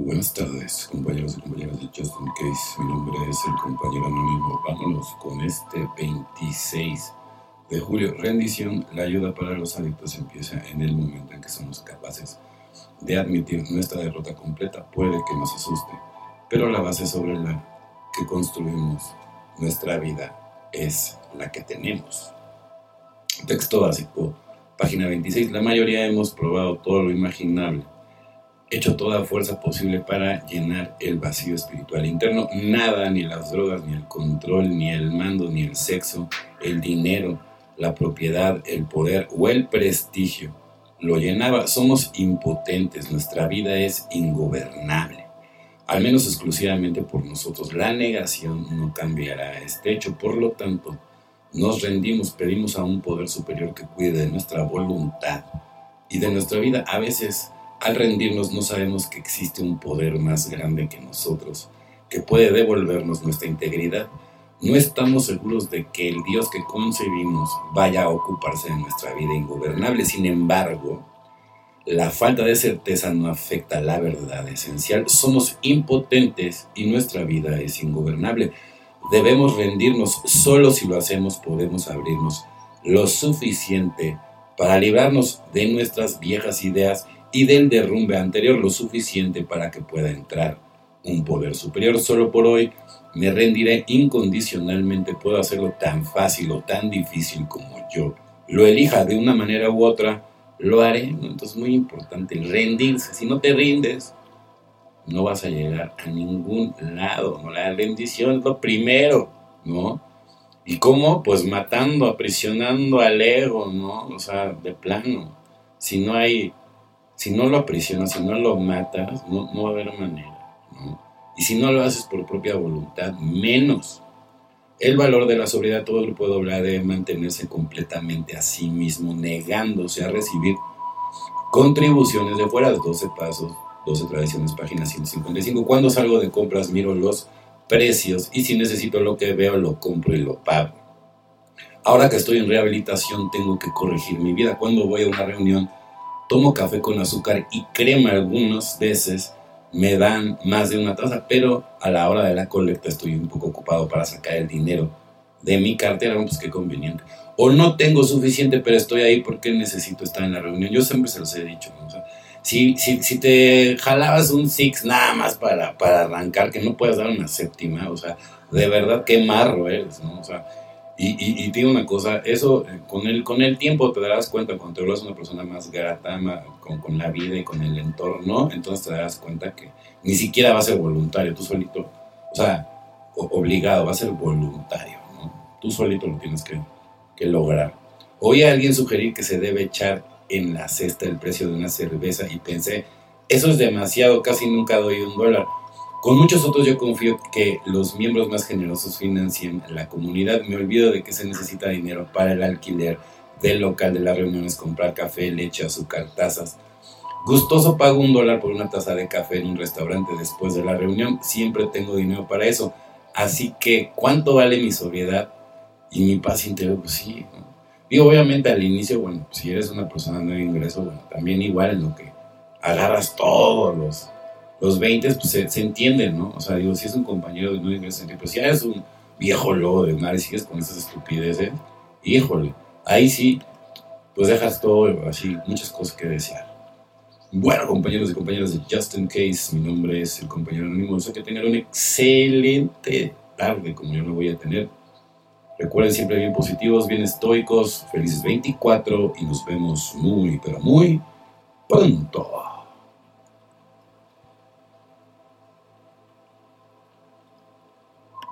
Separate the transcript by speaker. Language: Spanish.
Speaker 1: Buenas tardes, compañeros y compañeras de Justin Case. Mi nombre es el compañero anónimo. Vámonos con este 26 de julio. Rendición, la ayuda para los adictos empieza en el momento en que somos capaces de admitir nuestra derrota completa. Puede que nos asuste, pero la base sobre la que construimos nuestra vida es la que tenemos. Texto básico, página 26. La mayoría hemos probado todo lo imaginable hecho toda fuerza posible para llenar el vacío espiritual interno. Nada, ni las drogas, ni el control, ni el mando, ni el sexo, el dinero, la propiedad, el poder o el prestigio lo llenaba. Somos impotentes, nuestra vida es ingobernable, al menos exclusivamente por nosotros. La negación no cambiará este hecho, por lo tanto, nos rendimos, pedimos a un poder superior que cuide de nuestra voluntad y de nuestra vida. A veces al rendirnos no sabemos que existe un poder más grande que nosotros, que puede devolvernos nuestra integridad. No estamos seguros de que el Dios que concebimos vaya a ocuparse de nuestra vida ingobernable. Sin embargo, la falta de certeza no afecta la verdad esencial. Somos impotentes y nuestra vida es ingobernable. Debemos rendirnos. Solo si lo hacemos podemos abrirnos lo suficiente para librarnos de nuestras viejas ideas y del derrumbe anterior lo suficiente para que pueda entrar un poder superior. Solo por hoy me rendiré incondicionalmente, puedo hacerlo tan fácil o tan difícil como yo lo elija de una manera u otra, lo haré. Entonces es muy importante el rendirse. Si no te rindes, no vas a llegar a ningún lado. ¿no? La rendición es lo primero, ¿no? ¿Y cómo? Pues matando, aprisionando al ego, ¿no? O sea, de plano. Si no hay si no lo aprisionas, si no lo matas, no, va a haber manera. Y si no lo haces por propia voluntad, menos. El valor de la sobriedad, todo grupo doble debe mantenerse completamente a sí mismo, negándose a recibir contribuciones de fuera de 12 pasos, 12 tradiciones, página 155. Cuando salgo de compras, miro los precios y si necesito lo que veo, lo compro y lo pago. Ahora que estoy en rehabilitación, tengo que corregir mi vida. Cuando voy a una reunión, tomo café con azúcar y crema algunas veces me dan más de una taza, pero a la hora de la colecta estoy un poco ocupado para sacar el dinero de mi cartera, pues qué conveniente. O no tengo suficiente, pero estoy ahí porque necesito estar en la reunión. Yo siempre se los he dicho, si, si, si, te jalabas un six nada más para, para arrancar, que no puedes dar una séptima, o sea, de verdad qué marro eres, ¿no? O sea, y, y, tiene una cosa, eso eh, con el, con el tiempo te darás cuenta, cuando te vuelves una persona más grata con, con, la vida y con el entorno, entonces te darás cuenta que ni siquiera va a ser voluntario, tú solito, o sea, obligado, va a ser voluntario, ¿no? Tú solito lo tienes que, que lograr. Oí a alguien sugerir que se debe echar en la cesta el precio de una cerveza y pensé, eso es demasiado, casi nunca doy un dólar. Con muchos otros yo confío que los miembros más generosos financien la comunidad. Me olvido de que se necesita dinero para el alquiler del local de las reuniones, comprar café, leche, azúcar, tazas. Gustoso pago un dólar por una taza de café en un restaurante después de la reunión. Siempre tengo dinero para eso. Así que, ¿cuánto vale mi sobriedad y mi paz interior? Pues sí. Digo, obviamente al inicio, bueno, si eres una persona de ingreso, bueno, también igual en lo que agarras todos los los 20 pues se, entienden, ¿no? O sea, digo, si es un compañero de no ingreso, pues si eres un viejo lobo de mar y sigues con esas estupideces, híjole, ahí sí, pues dejas todo así, muchas cosas que desear. Bueno, compañeros y compañeras de Justin Case, mi nombre es el compañero anónimo. Sé que tengan una excelente tarde, como yo lo voy a tener. Recuerden siempre bien positivos, bien estoicos, felices 24 y nos vemos muy, pero muy pronto.